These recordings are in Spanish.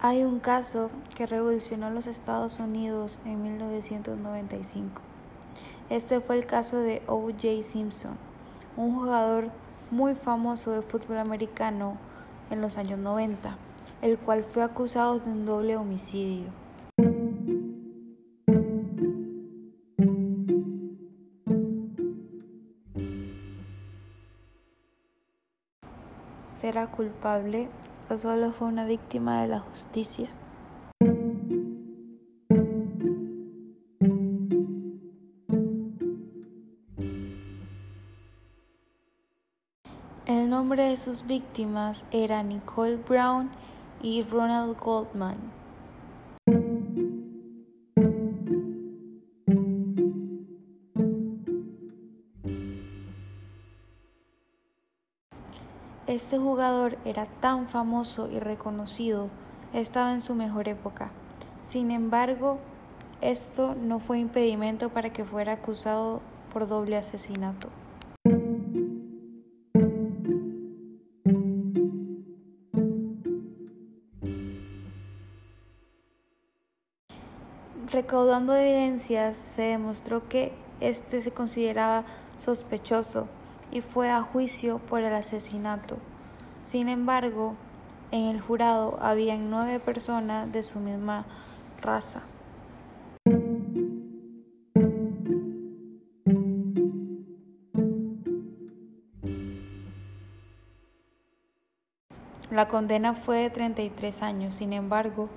Hay un caso que revolucionó los Estados Unidos en 1995. Este fue el caso de O.J. Simpson, un jugador muy famoso de fútbol americano en los años 90, el cual fue acusado de un doble homicidio. ¿Será culpable solo fue una víctima de la justicia. El nombre de sus víctimas era Nicole Brown y Ronald Goldman. Este jugador era tan famoso y reconocido, estaba en su mejor época. Sin embargo, esto no fue impedimento para que fuera acusado por doble asesinato. Recaudando evidencias, se demostró que este se consideraba sospechoso y fue a juicio por el asesinato. Sin embargo, en el jurado habían nueve personas de su misma raza. La condena fue de 33 años, sin embargo,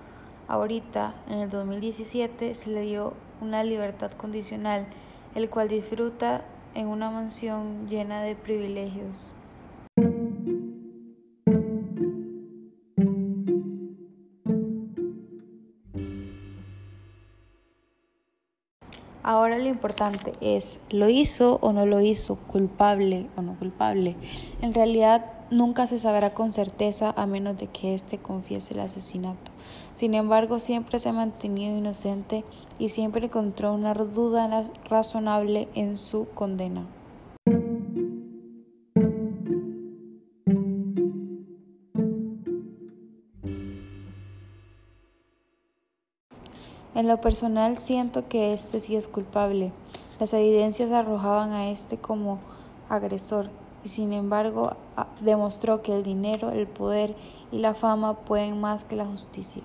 ahorita, en el 2017, se le dio una libertad condicional, el cual disfruta en una mansión llena de privilegios. Ahora lo importante es, ¿lo hizo o no lo hizo? ¿Culpable o no culpable? En realidad nunca se sabrá con certeza a menos de que éste confiese el asesinato. Sin embargo, siempre se ha mantenido inocente y siempre encontró una duda razonable en su condena. En lo personal siento que este sí es culpable. Las evidencias arrojaban a este como agresor y sin embargo demostró que el dinero, el poder y la fama pueden más que la justicia.